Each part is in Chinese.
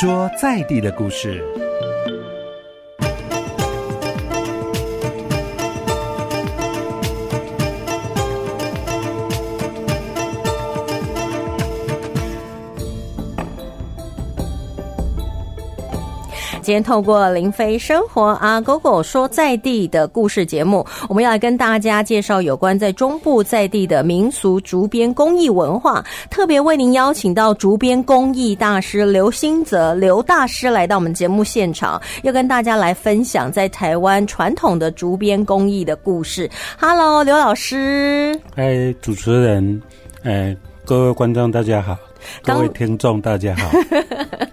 说在地的故事。今天透过林飞生活啊狗狗说在地的故事节目，我们要来跟大家介绍有关在中部在地的民俗竹编工艺文化。特别为您邀请到竹编工艺大师刘新泽刘大师来到我们节目现场，要跟大家来分享在台湾传统的竹编工艺的故事。Hello，刘老师。哎，主持人，哎，各位观众大家好，各位听众大家好。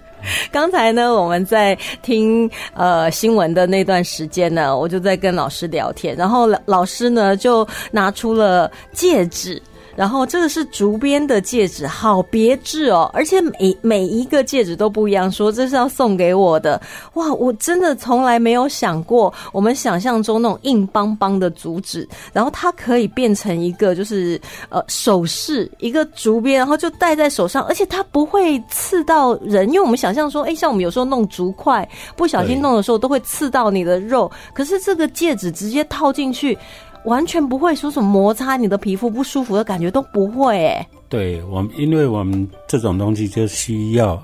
刚才呢，我们在听呃新闻的那段时间呢，我就在跟老师聊天，然后老师呢就拿出了戒指。然后这个是竹编的戒指，好别致哦，而且每每一个戒指都不一样。说这是要送给我的，哇！我真的从来没有想过，我们想象中那种硬邦邦的竹子，然后它可以变成一个就是呃首饰，一个竹编，然后就戴在手上，而且它不会刺到人，因为我们想象说，哎，像我们有时候弄竹筷，不小心弄的时候都会刺到你的肉，可是这个戒指直接套进去。完全不会说什么摩擦你的皮肤不舒服的感觉都不会诶。对我们，因为我们这种东西就需要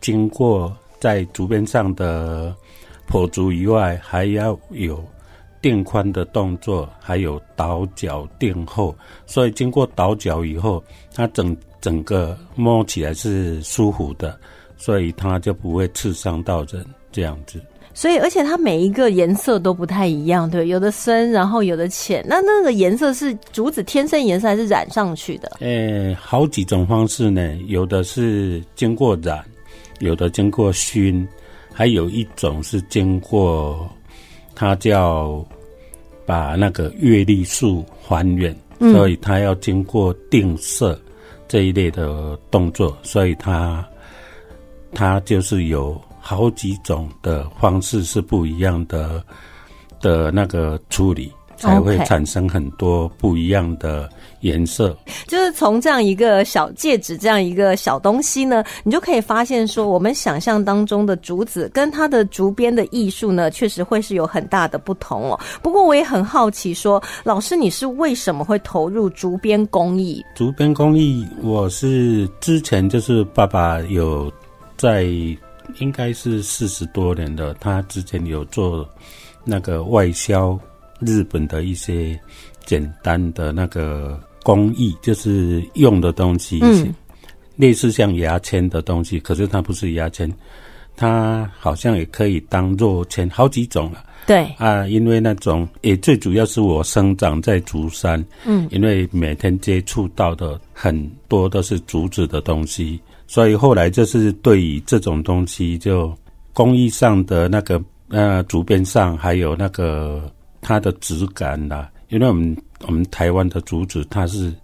经过在竹编上的破竹以外，还要有垫宽的动作，还有倒角垫厚，所以经过倒角以后，它整整个摸起来是舒服的，所以它就不会刺伤到人这样子。所以，而且它每一个颜色都不太一样，对，有的深，然后有的浅。那那个颜色是竹子天生颜色，还是染上去的？诶，好几种方式呢，有的是经过染，有的经过熏，还有一种是经过，它叫把那个月历树还原，所以它要经过定色这一类的动作，所以它它就是有。好几种的方式是不一样的的那个处理，才会产生很多不一样的颜色。就是从这样一个小戒指，这样一个小东西呢，你就可以发现说，我们想象当中的竹子跟它的竹编的艺术呢，确实会是有很大的不同哦。不过我也很好奇，说老师你是为什么会投入竹编工艺？竹编工艺，我是之前就是爸爸有在。应该是四十多年的，他之前有做那个外销日本的一些简单的那个工艺，就是用的东西，类似像牙签的东西，可是它不是牙签，它好像也可以当做签，好几种了。对啊，因为那种也最主要是我生长在竹山，嗯，因为每天接触到的很多都是竹子的东西。所以后来就是对于这种东西，就工艺上的那个呃竹编上，还有那个它的质感啦，因为我们我们台湾的竹子它是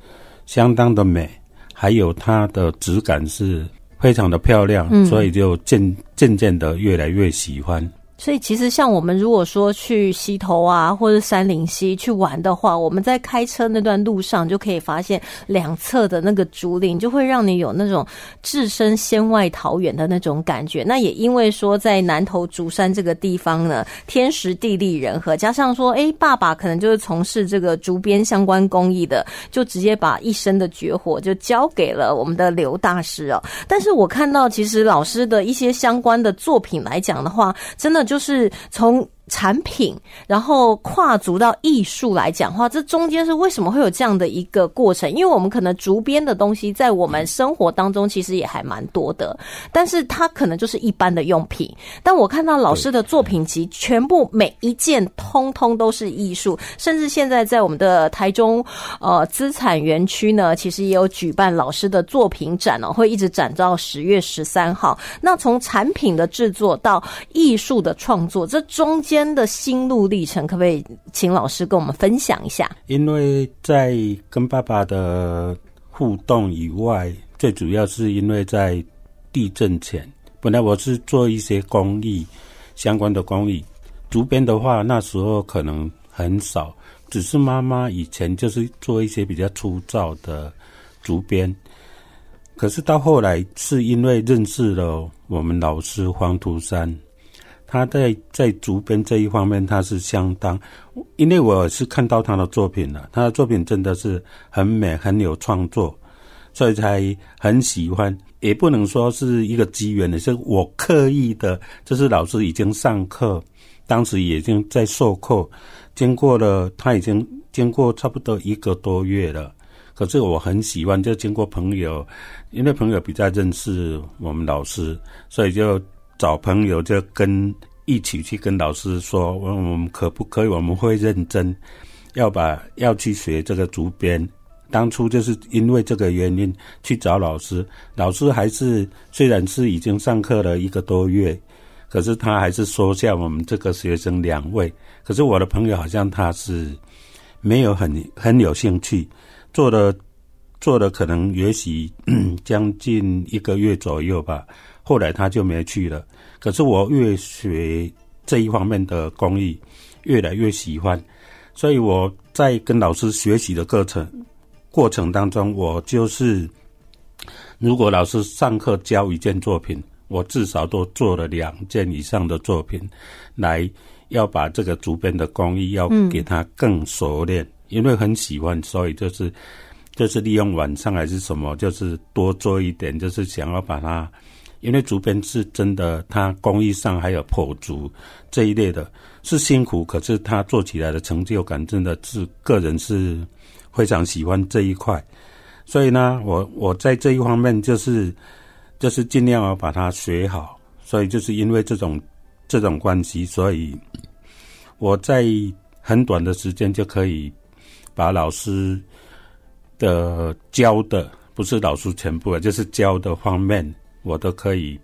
相当的美，还有它的质感是非常的漂亮，所以就渐渐渐的越来越喜欢。所以其实像我们如果说去溪头啊，或者山林溪去玩的话，我们在开车那段路上就可以发现两侧的那个竹林，就会让你有那种置身仙外桃源的那种感觉。那也因为说在南投竹山这个地方呢，天时地利人和，加上说，哎，爸爸可能就是从事这个竹编相关工艺的，就直接把一生的绝活就交给了我们的刘大师哦。但是我看到其实老师的一些相关的作品来讲的话，真的。就是从。产品，然后跨足到艺术来讲话，这中间是为什么会有这样的一个过程？因为我们可能竹编的东西在我们生活当中其实也还蛮多的，但是它可能就是一般的用品。但我看到老师的作品集，全部每一件通通都是艺术，甚至现在在我们的台中呃资产园区呢，其实也有举办老师的作品展哦，会一直展到十月十三号。那从产品的制作到艺术的创作，这中间。间的心路历程，可不可以请老师跟我们分享一下？因为在跟爸爸的互动以外，最主要是因为在地震前，本来我是做一些公益相关的公益，竹编的话那时候可能很少，只是妈妈以前就是做一些比较粗糙的竹编。可是到后来是因为认识了我们老师黄图山，他在在竹编这一方面他是相当，因为我是看到他的作品了，他的作品真的是很美，很有创作，所以才很喜欢。也不能说是一个机缘的，是我刻意的，就是老师已经上课，当时已经在授课，经过了他已经经过差不多一个多月了。可是我很喜欢，就经过朋友，因为朋友比较认识我们老师，所以就找朋友就跟一起去跟老师说，问我们可不可以，我们会认真要把要去学这个竹编。当初就是因为这个原因去找老师，老师还是虽然是已经上课了一个多月，可是他还是收下我们这个学生两位。可是我的朋友好像他是没有很很有兴趣。做了，做了，可能也许将近一个月左右吧。后来他就没去了。可是我越学这一方面的工艺，越来越喜欢。所以我在跟老师学习的过程过程当中，我就是如果老师上课教一件作品，我至少都做了两件以上的作品，来要把这个竹编的工艺要给他更熟练。因为很喜欢，所以就是就是利用晚上还是什么，就是多做一点，就是想要把它。因为竹编是真的，它工艺上还有破竹这一类的，是辛苦，可是它做起来的成就感真的是个人是非常喜欢这一块。所以呢，我我在这一方面就是就是尽量要把它学好。所以就是因为这种这种关系，所以我在很短的时间就可以。把老师的教的不是老师全部，就是教的方面，我都可以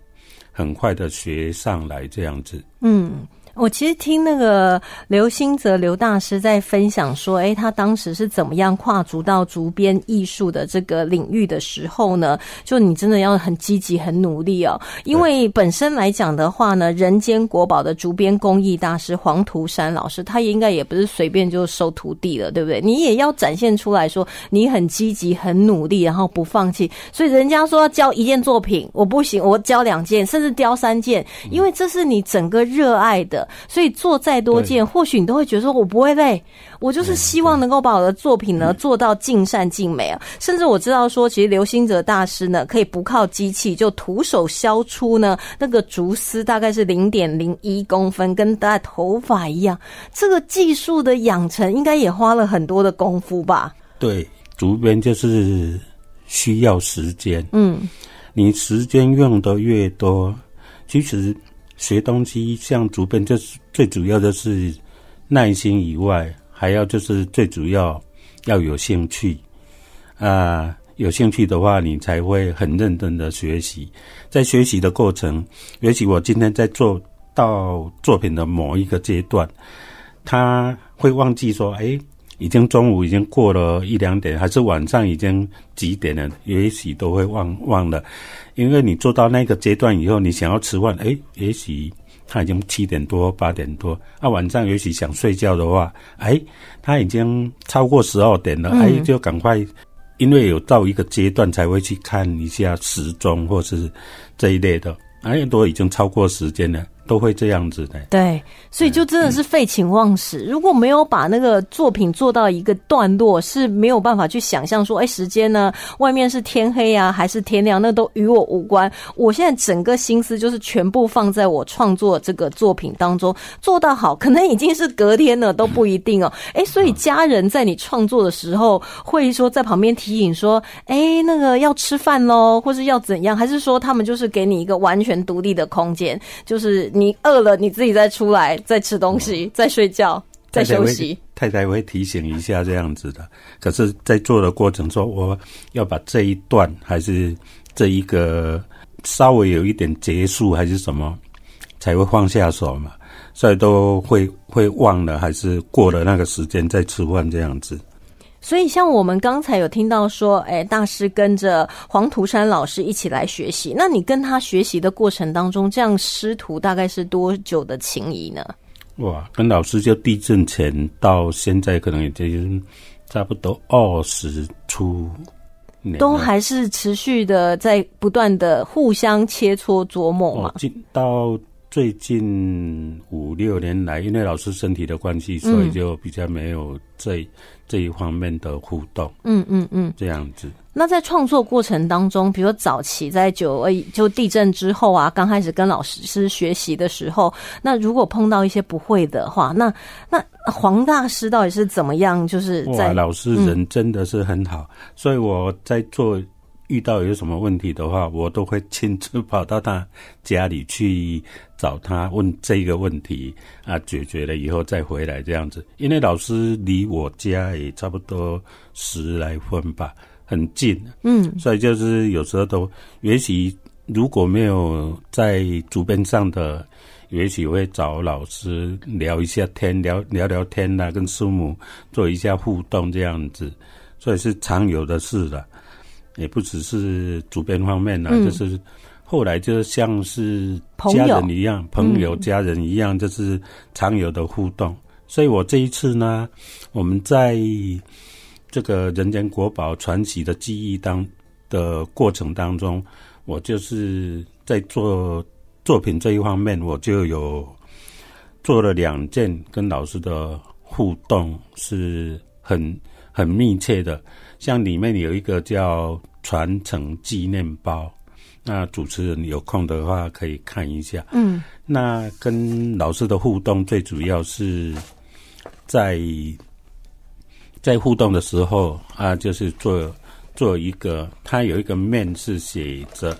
很快的学上来这样子。嗯。我其实听那个刘兴泽刘大师在分享说，哎，他当时是怎么样跨足到竹编艺术的这个领域的时候呢？就你真的要很积极、很努力哦。因为本身来讲的话呢，人间国宝的竹编工艺大师黄图山老师，他也应该也不是随便就收徒弟了，对不对？你也要展现出来说你很积极、很努力，然后不放弃。所以人家说要教一件作品，我不行，我教两件，甚至雕三件，因为这是你整个热爱的。所以做再多件，或许你都会觉得说，我不会累。我就是希望能够把我的作品呢做到尽善尽美啊。甚至我知道说，其实刘星哲大师呢，可以不靠机器就徒手削出呢那个竹丝，大概是零点零一公分，跟大家头发一样。这个技术的养成，应该也花了很多的功夫吧？对，竹编就是需要时间。嗯，你时间用的越多，其实。学东西像竹编，就是最主要的是耐心以外，还要就是最主要要有兴趣啊。有兴趣的话，你才会很认真的学习。在学习的过程，也许我今天在做到作品的某一个阶段，他会忘记说：“哎，已经中午已经过了一两点，还是晚上已经几点了？”也许都会忘忘了。因为你做到那个阶段以后，你想要吃饭，哎，也许他已经七点多、八点多。啊，晚上也许想睡觉的话，哎，他已经超过十二点了，哎，就赶快，因为有到一个阶段才会去看一下时钟或是这一类的，哎，都已经超过时间了。都会这样子的，对，所以就真的是废寝忘食。如果没有把那个作品做到一个段落，是没有办法去想象说，哎，时间呢，外面是天黑啊，还是天亮，那都与我无关。我现在整个心思就是全部放在我创作这个作品当中，做到好，可能已经是隔天了都不一定哦。哎，所以家人在你创作的时候，会说在旁边提醒说，哎，那个要吃饭喽，或是要怎样，还是说他们就是给你一个完全独立的空间，就是。你饿了，你自己再出来，再吃东西，再睡觉，再休息。太太会提醒一下这样子的。可是，在做的过程中，我要把这一段还是这一个稍微有一点结束，还是什么，才会放下手嘛。所以都会会忘了，还是过了那个时间再吃饭这样子。所以，像我们刚才有听到说，哎，大师跟着黄图山老师一起来学习。那你跟他学习的过程当中，这样师徒大概是多久的情谊呢？哇，跟老师就地震前到现在，可能已经差不多二十出，都还是持续的在不断的互相切磋琢磨嘛哦，。到最近五六年来，因为老师身体的关系，所嗯以就比较没有这这一方面的互动，嗯嗯嗯。这样子。那在创作过程当中，比如说早期在九二一就地震之后啊，刚开始跟老师学习的时候，那如果碰到一些不会的话，那那黄大师到底是怎么样？就是，在老师人真的是很好，所以我在做遇到有什么问题的话，我都会亲自跑到他家里去找他问这个问题啊，解决了以后再回来这样子。因为老师离我家也差不多十来分吧，很近，嗯。所以就是有时候都，也许如果没有在主编上的，也许会找老师聊一下天，聊聊聊天呐、跟师母做一下互动这样子，所以是常有的事了，也不只是主编方面啦，嗯。就是后来就像是家人一样，朋友、嗯。家人一样，就是常有的互动。所以我这一次呢，我们在这个人间国宝传奇的记忆当的过程当中，我就是在做作品这一方面，我就有做了两件跟老师的互动是很很密切的，像里面有一个叫传承纪念包，那主持人有空的话可以看一下。嗯。那跟老师的互动最主要是在在互动的时候啊，就是做做一个，它有一个面是写着，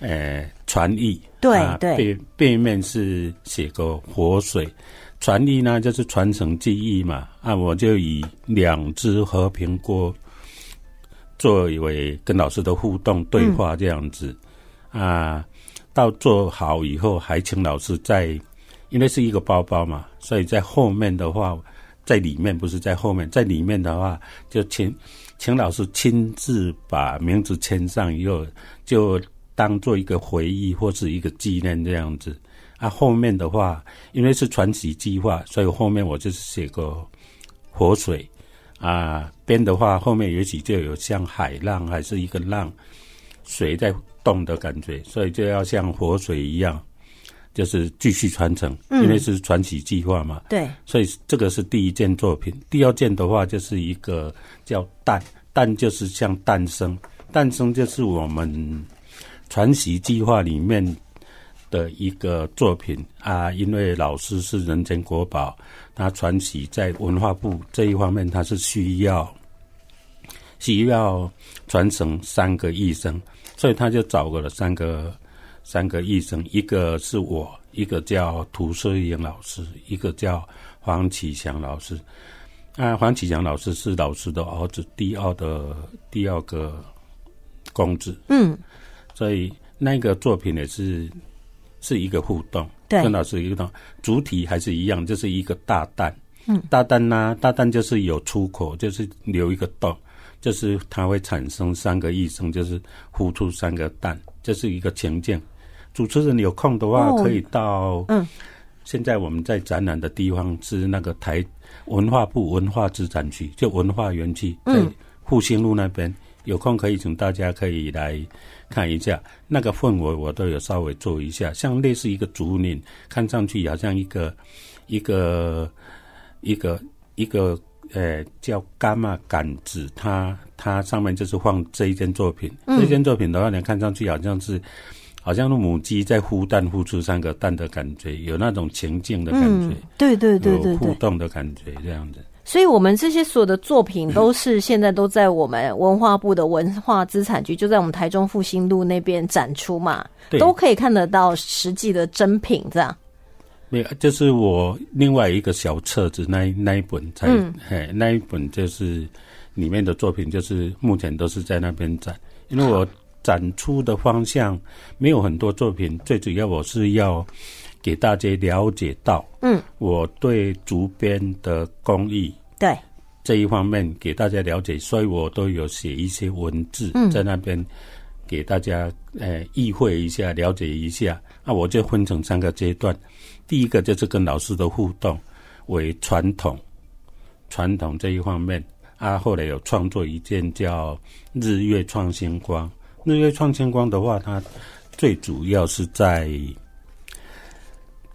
呃，传译，对啊、对。背背面是写个活水，传译呢就是传承记忆嘛，啊，我就以两只和平锅作为跟老师的互动对话这样子，啊。到做好以后，还请老师在，因为是一个包包嘛，所以在后面的话，在里面不是在后面，在里面的话，就请请老师亲自把名字签上以后，就当做一个回忆或是一个纪念这样子。啊，后面的话，因为是传奇计划，所以后面我就是写个活水啊，边的话后面也许就有像海浪还是一个浪，水在动的感觉，所以就要像活水一样，就是继续传承，嗯因为是传奇计划嘛。对，所以这个是第一件作品。第二件的话，就是一个叫诞，诞就是像诞生，诞生就是我们传奇计划里面的一个作品啊。因为老师是人间国宝，他传奇在文化部这一方面，他是需要需要传承三个医生，所以他就找过了三个三个医生，一个是我，一个叫涂世英老师，一个叫黄启祥老师。啊，黄启祥老师是老师的儿子，第二的第二个公子，嗯所以那个作品也是是一个互动，对跟老师一个互动，主体还是一样，就是一个大蛋。嗯，大蛋呢、大蛋就是有出口，就是留一个洞，就是它会产生三个异生，就是孵出三个蛋，这是一个情境。主持人有空的话，哦可以到嗯，现在我们在展览的地方是那个台文化部文化资产区，就文化园区，在嗯复兴路那边。有空可以请大家可以来看一下那个氛围，我都有稍微做一下，像类似一个竹林，看上去好像一个一个一个一个呃叫伽马杆子，它它上面就是放这一件作品。嗯这件作品的话，你看上去好像是好像是母鸡在孵蛋，孵出三个蛋的感觉，有那种情境的感觉，嗯，对对对对有互。动的感觉，这样子。所以，我们这些所有的作品都是现在都在我们文化部的文化资产局，就在我们台中复兴路那边展出嘛，都可以看得到实际的真品，这样。没有，就是我另外一个小册子那一那一本才，嗯。嘿，那一本就是里面的作品，就是目前都是在那边展，因为我展出的方向没有很多作品，最主要我是要给大家了解到，嗯，我对竹编的工艺对，这一方面给大家了解，所以我都有写一些文字嗯。在那边给大家呃意会一下、了解一下。那我就分成三个阶段，第一个就是跟老师的互动为传统，传统这一方面。啊，后来有创作一件叫《日月创新光》。日月创新光的话，它最主要是在，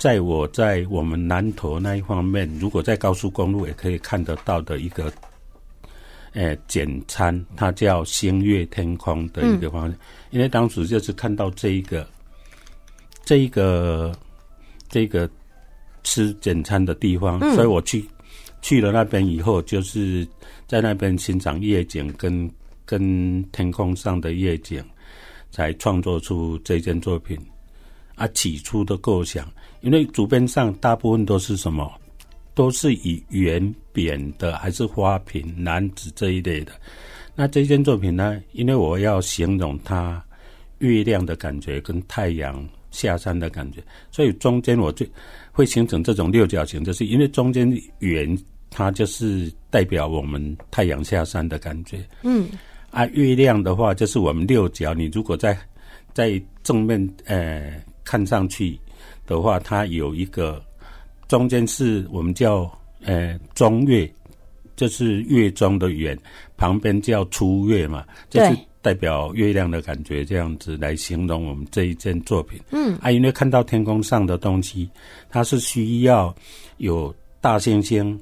在我在我们南投那一方面，如果在高速公路也可以看得到的一个，诶，简餐，它叫星月天空的一个方向。因为当时就是看到这一个，这一个，这个吃简餐的地方，所以我去去了那边以后，就是在那边欣赏夜景跟跟天空上的夜景，才创作出这件作品。啊，起初的构想，因为主编上大部分都是什么，都是以圆扁的，还是花瓶、男子这一类的。那这件作品呢，因为我要形容它月亮的感觉跟太阳下山的感觉，所以中间我最会形成这种六角形，就是因为中间圆，它就是代表我们太阳下山的感觉。嗯，啊，月亮的话就是我们六角，你如果在在正面呃。看上去的话，它有一个中间是我们叫呃中月，就是月中的圆，旁边叫初月嘛，就是代表月亮的感觉，这样子来形容我们这一件作品。嗯，啊，因为看到天空上的东西，它是需要有大星星，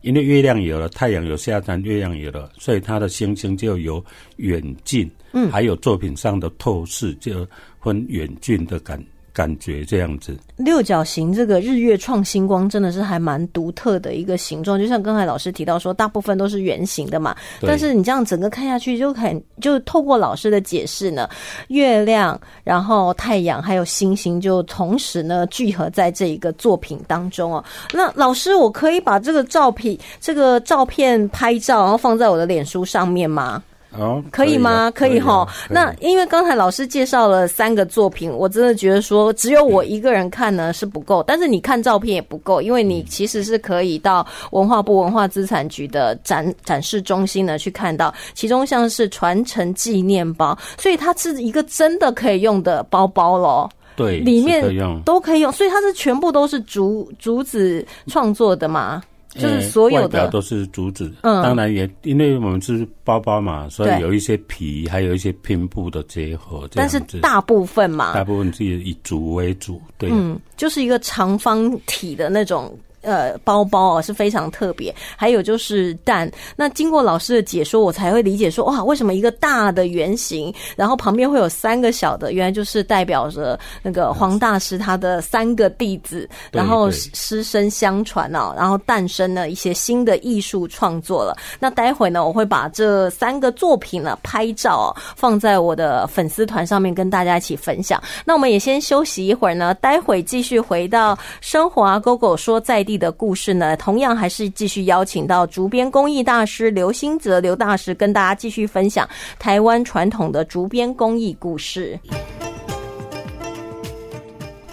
因为月亮有了，太阳有下山，月亮有了，所以它的星星就有远近，嗯，还有作品上的透视就分远近的感。感觉这样子，六角形这个日月创星光真的是还蛮独特的一个形状，就像刚才老师提到说，大部分都是圆形的嘛。但是你这样整个看下去，就很就透过老师的解释呢，月亮、然后太阳还有星星就同时呢聚合在这一个作品当中哦。那老师，我可以把这个照片、这个照片拍照，然后放在我的脸书上面吗？哦，可以吗？可以哈。那因为刚才老师介绍了三个作品，我真的觉得说只有我一个人看呢是不够，但是你看照片也不够，因为你其实是可以到文化部文化资产局的展展示中心呢去看到，其中像是传承纪念包，所以它是一个真的可以用的包包喽。对，里面都可以用，所以它是全部都是竹竹子创作的嘛。就是所有的都是竹子，嗯，当然也因为我们是包包嘛，所以有一些皮，还有一些拼布的结合。但是大部分嘛，大部分是以竹为主，对，嗯，就是一个长方体的那种。呃，包包啊是非常特别，还有就是蛋。那经过老师的解说，我才会理解说，哇，为什么一个大的圆形，然后旁边会有三个小的，原来就是代表着那个黄大师他的三个弟子，然后师生相传哦，然后诞生了一些新的艺术创作了。那待会呢，我会把这三个作品呢拍照放在我的粉丝团上面跟大家一起分享。那我们也先休息一会儿呢，待会继续回到生活啊，GO GO 说在地。的故事呢，同样还是继续邀请到竹编工艺大师刘兴泽刘大师，跟大家继续分享台湾传统的竹编工艺故事。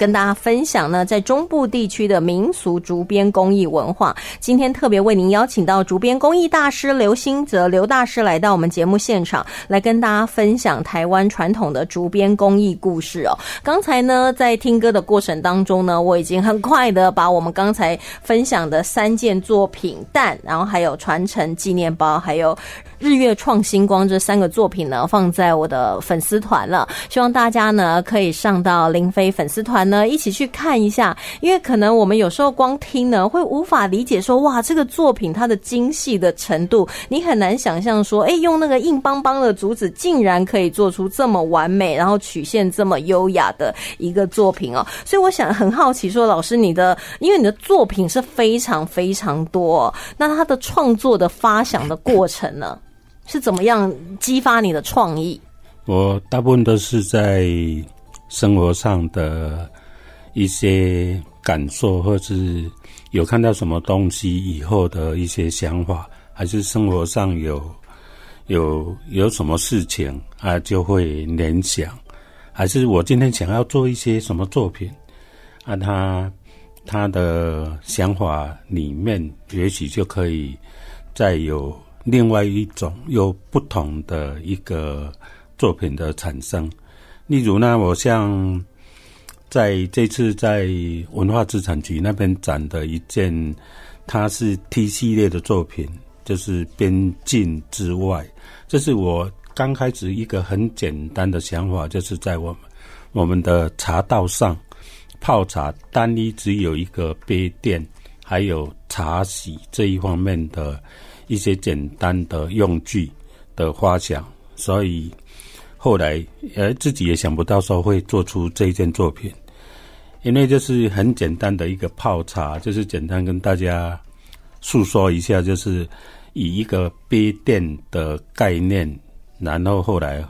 跟大家分享呢，在中部地区的民俗竹编工艺文化。今天特别为您邀请到竹编工艺大师刘兴泽刘大师来到我们节目现场，来跟大家分享台湾传统的竹编工艺故事哦。刚才呢，在听歌的过程当中呢，我已经很快的把我们刚才分享的三件作品蛋，然后还有传承纪念包，还有。日月创新光这三个作品呢，放在我的粉丝团了。希望大家呢可以上到林飞粉丝团呢，一起去看一下。因为可能我们有时候光听呢，会无法理解说，哇，这个作品它的精细的程度，你很难想象说，哎，用那个硬邦邦的竹子，竟然可以做出这么完美，然后曲线这么优雅的一个作品哦。所以我想很好奇，说老师你的，因为你的作品是非常非常多，那它的创作的发想的过程呢？是怎么样激发你的创意？我大部分都是在生活上的一些感受，或是有看到什么东西以后的一些想法，还是生活上有有有什么事情啊，就会联想，还是我今天想要做一些什么作品啊，他他的想法里面，也许就可以再有。另外一种有不同的一个作品的产生，例如呢，我像在这次在文化资产局那边展的一件，它是 T 系列的作品，就是边境之外。这是我刚开始一个很简单的想法，就是在我们我们的茶道上泡茶，单一只有一个杯垫，还有茶洗这一方面的一些简单的用具的花想，所以后来呃自己也想不到说会做出这件作品，因为就是很简单的一个泡茶，就是简单跟大家诉说一下，就是以一个杯垫的概念，然后后来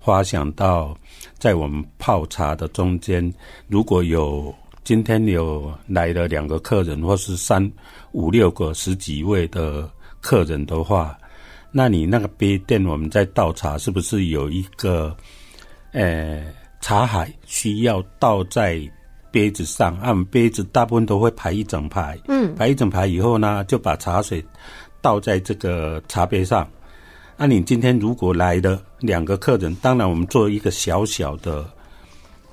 发想到在我们泡茶的中间，如果有今天有来了两个客人，或是三五六个、十几位的客人的话，那你那个杯垫，我们在倒茶是不是有一个呃茶海需要倒在杯子上？啊，我们杯子大部分都会排一整排，嗯，排一整排以后呢，就把茶水倒在这个茶杯上。那、你今天如果来的两个客人，当然我们做一个小小的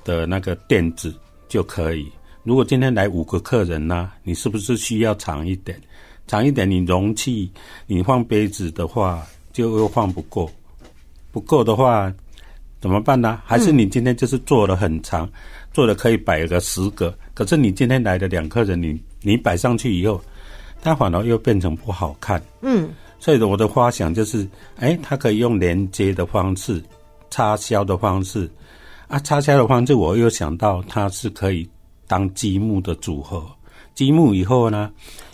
的那个垫子就可以。如果今天来五个客人呢，你是不是需要长一点？长一点，你容器你放杯子的话，就又放不够。不够的话，怎么办呢？还是你今天就是做了很长，做的可以摆个十个，可是你今天来的两客人，你你摆上去以后，它反而又变成不好看。嗯，所以我的花想就是，哎，它可以用连接的方式、插销的方式啊，插销的方式，我又想到它是可以当积木的组合。积木以后呢，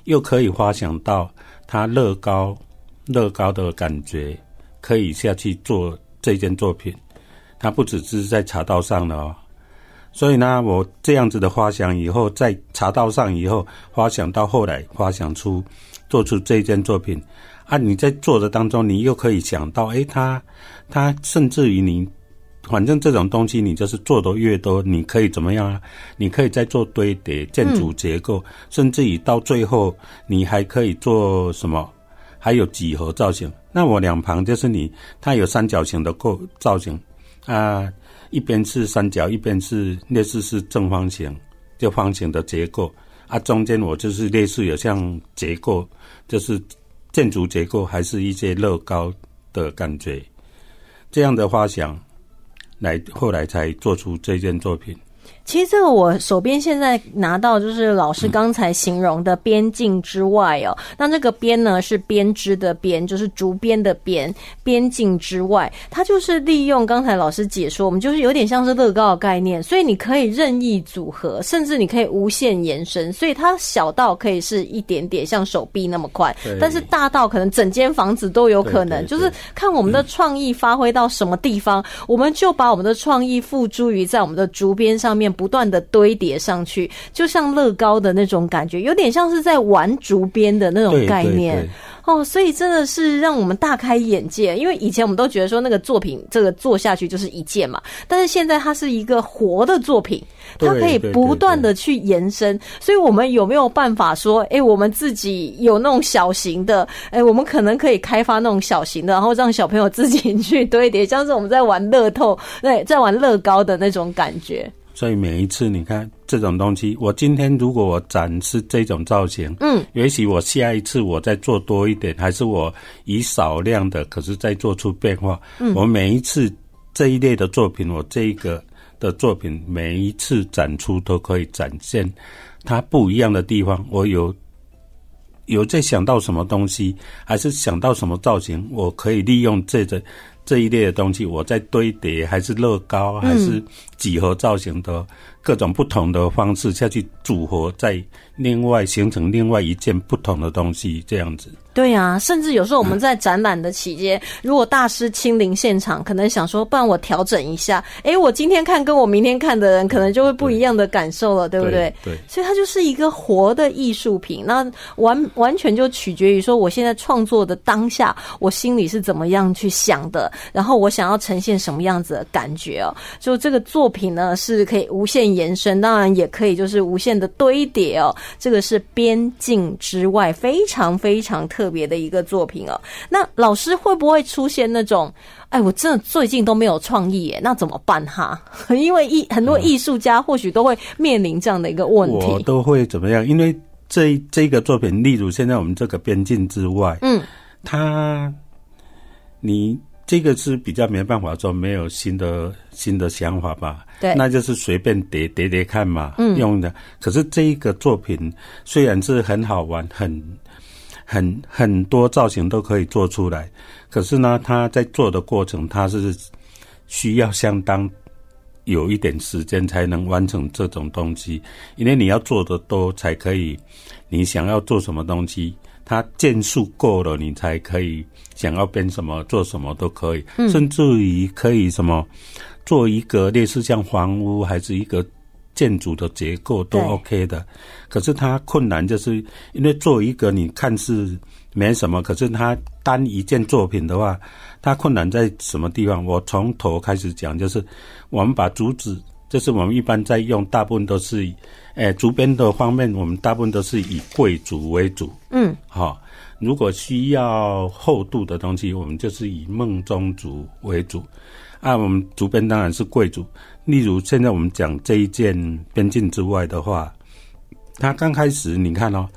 又可以花想到它乐高、乐高的感觉，可以下去做这件作品。它不只是在茶道上了哦。所以呢，我这样子的花想以后，在茶道上以后，花想到后来，花想出做出这件作品啊！你在做的当中，你又可以想到，诶，它它甚至于你，反正这种东西，你就是做的越多，你可以怎么样啊？你可以再做堆叠、建筑结构，甚至于到最后，你还可以做什么？还有几何造型。那我两旁就是你，它有三角形的构造型啊。一边是三角，一边是类似是正方形，就方形的结构啊。中间我就是类似有像结构，就是建筑结构，还是一些乐高的感觉。这样的花想，来后来才做出这件作品。其实这个我手边现在拿到就是老师刚才形容的边境之外哦，那这个边呢是编织的边，就是竹编的边，边境之外，它就是利用刚才老师解说，我们就是有点像是乐高的概念，所以你可以任意组合，甚至你可以无限延伸，所以它小到可以是一点点像手臂那么宽，但是大到可能整间房子都有可能，就是看我们的创意发挥到什么地方，我们就把我们的创意付诸于在我们的竹编上面。不断的堆叠上去，就像乐高的那种感觉，有点像是在玩竹编的那种概念哦。所以真的是让我们大开眼界，因为以前我们都觉得说那个作品这个做下去就是一件嘛，但是现在它是一个活的作品，它可以不断的去延伸。所以我们有没有办法说，哎，我们自己有那种小型的，哎，我们可能可以开发那种小型的，然后让小朋友自己去堆叠，像是我们在玩乐透，对，在玩乐高的那种感觉。所以每一次你看这种东西，我今天如果我展示这种造型，嗯，也许我下一次我再做多一点，还是我以少量的，可是再做出变化。嗯，我每一次这一类的作品，我这一个的作品，每一次展出都可以展现它不一样的地方。我有有在想到什么东西，还是想到什么造型，我可以利用这个。这一类的东西，我在堆叠，还是乐高，还是几何造型的各种不同的方式下去组合，在另外形成另外一件不同的东西，这样子。对呀，甚至有时候我们在展览的期间，如果大师亲临现场，可能想说，不然我调整一下，哎，我今天看跟我明天看的人，可能就会不一样的感受了，对不对？对。所以它就是一个活的艺术品，那完完全就取决于说，我现在创作的当下，我心里是怎么样去想的，然后我想要呈现什么样子的感觉哦。就这个作品呢，是可以无限延伸，当然也可以就是无限的堆叠哦。这个是边境之外，非常非常特。特别的一个作品哦，那老师会不会出现那种？哎，我真的最近都没有创意耶，那怎么办哈？因为艺很多艺术家或许都会面临这样的一个问题。我都会怎么样？因为这这个作品，例如现在我们这个边境之外，嗯，它你这个是比较没办法说没有新的新的想法吧？对，那就是随便叠叠叠看嘛，嗯用的。可是这一个作品虽然是很好玩，很很很多造型都可以做出来，可是呢，他在做的过程，他是需要相当有一点时间才能完成这种东西，因为你要做的多才可以，你想要做什么东西，它件数够了，你才可以想要编什么做什么都可以，甚至于可以什么做一个类似像房屋还是一个建筑的结构都 OK 的。可是它困难就是因为做一个你看似没什么，可是它单一件作品的话，它困难在什么地方？我从头开始讲，就是我们把竹子，就是我们一般在用，大部分都是以，诶、竹编的方面，我们大部分都是以贵竹为主。嗯，好、如果需要厚度的东西，我们就是以梦中竹为主。啊，我们竹编当然是贵族。例如现在我们讲这一件边境之外的话，它刚开始你看哦，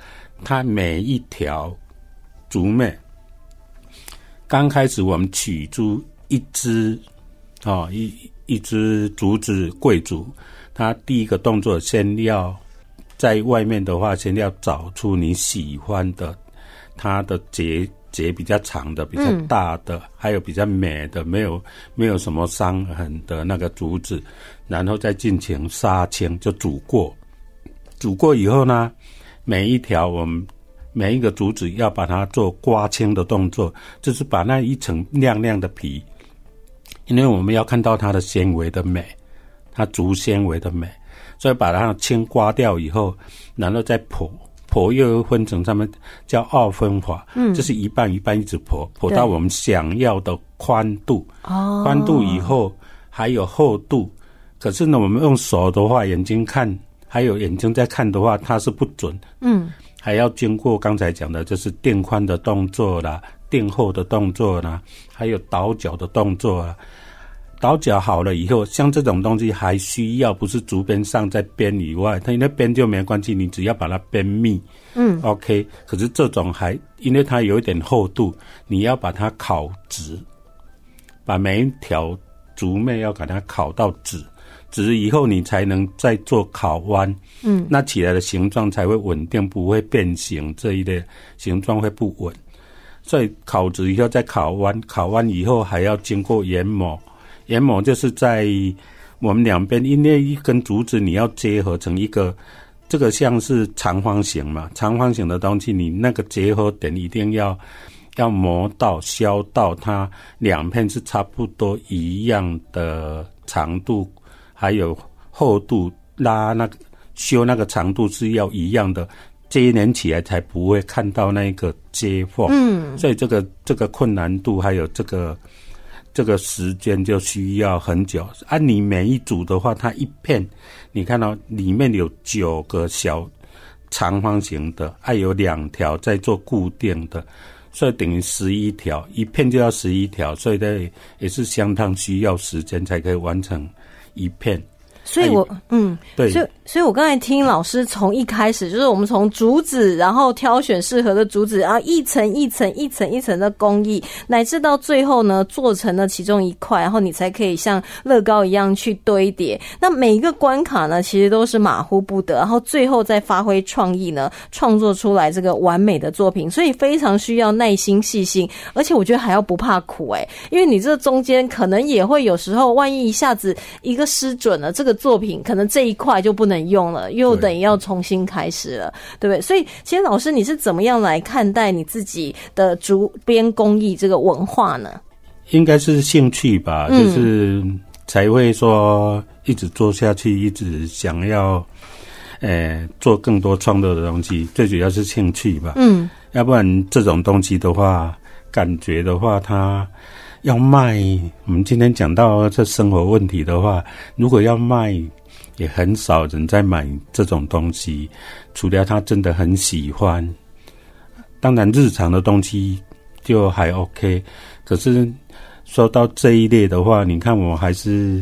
它每一条竹篾，刚开始我们取出一只，哦一一只竹子贵竹，它第一个动作先要在外面的话，先要找出你喜欢的，它的节节比较长的、比较大的，还有比较美的，没有没有什么伤痕的那个竹子，然后再进行杀青，就煮过。煮过以后呢，每一条我们每一个竹子要把它做刮青的动作，就是把那一层亮亮的皮，因为我们要看到它的纤维的美，它竹纤维的美，所以把它青刮掉以后，然后再剖。剖又分成上面叫二分法，嗯，就是一半一半一直剖，剖到我们想要的宽度，哦，宽度以后还有厚度。可是呢，我们用手的话，眼睛看，还有眼睛在看的话，它是不准，嗯，还要经过刚才讲的，就是垫宽的动作啦、垫厚的动作啦，还有倒角的动作啊。倒角好了以后，像这种东西还需要不是竹编上在编以外，它因为编就没关系，你只要把它编密，嗯，OK。可是这种还因为它有一点厚度，你要把它烤直，把每一条竹篾要把它烤到直，直以后你才能再做烤弯，嗯，那起来的形状才会稳定，不会变形，这一类形状会不稳。所以烤直以后再烤弯，烤弯以后还要经过研磨，研磨就是在我们两边，因为一根竹子你要结合成一个，这个像是长方形嘛，长方形的东西，你那个结合点一定要要磨到削到它两片是差不多一样的长度，还有厚度，拉那个修那个长度是要一样的，接连起来才不会看到那个接缝。嗯，所以这个这个困难度还有这个这个时间就需要很久。按、你每一组的话，它一片，你看到里面有九个小长方形的，还有两条在做固定的，所以等于十一条，一片就要十一条，所以呢也是相当需要时间才可以完成一片。所以我嗯，对，所以所以我刚才听老师从一开始就是我们从竹子，然后挑选适合的竹子，然后一层一层一层一层的工艺，乃至到最后呢做成了其中一块，然后你才可以像乐高一样去堆叠。那每一个关卡呢，其实都是马虎不得，然后最后再发挥创意呢，创作出来这个完美的作品。所以非常需要耐心细心，而且我觉得还要不怕苦哎、因为你这中间可能也会有时候，万一一下子一个失准了，这个作品可能这一块就不能用了，又等于要重新开始了，对不对？所以其实老师，你是怎么样来看待你自己的竹编工艺这个文化呢？应该是兴趣吧，嗯就是才会说一直做下去，一直想要，呃，做更多创作的东西。最主要是兴趣吧，嗯，要不然这种东西的话，感觉的话，它要卖。我们今天讲到这生活问题的话，如果要卖，也很少人在买这种东西，除了他真的很喜欢。当然，日常的东西就还 OK，可是说到这一类的话，你看我还是，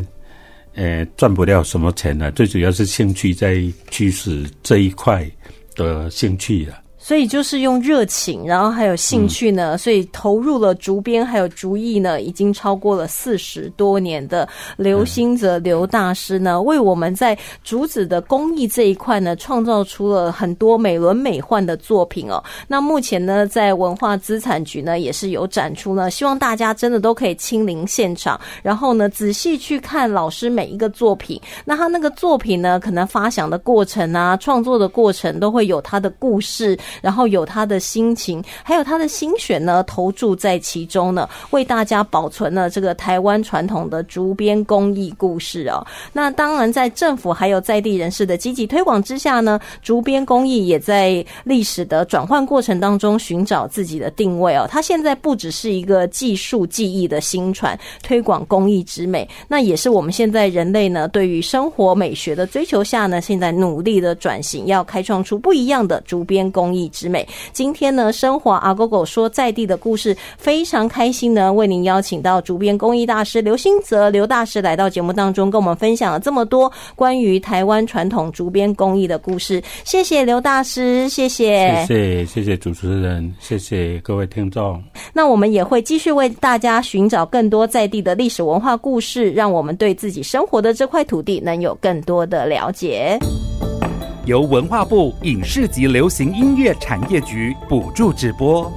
呃，赚不了什么钱了。最主要是兴趣在驱使这一块的兴趣了。所以就是用热情，然后还有兴趣呢，所以投入了竹编还有竹艺呢，已经超过了四十多年的刘兴泽刘大师呢，为我们在竹子的工艺这一块呢，创造出了很多美轮美奂的作品哦。那目前呢，在文化资产局呢，也是有展出呢，希望大家真的都可以亲临现场，然后呢，仔细去看老师每一个作品。那他那个作品呢，可能发想的过程啊，创作的过程都会有他的故事。然后有他的心情，还有他的心血呢，投注在其中呢，为大家保存了这个台湾传统的竹编工艺故事哦。那当然，在政府还有在地人士的积极推广之下呢，竹编工艺也在历史的转换过程当中寻找自己的定位哦。它现在不只是一个技术技艺的新传，推广工艺之美，那也是我们现在人类呢对于生活美学的追求下呢，现在努力的转型，要开创出不一样的竹编工艺。之美，今天呢，生活阿狗狗说在地的故事，非常开心呢，为您邀请到竹编工艺大师刘兴泽刘大师来到节目当中，跟我们分享了这么多关于台湾传统竹编工艺的故事。谢谢刘大师，谢谢，谢谢，谢谢主持人，谢谢各位听众。那我们也会继续为大家寻找更多在地的历史文化故事，让我们对自己生活的这块土地能有更多的了解。由文化部影视及流行音乐产业局补助直播。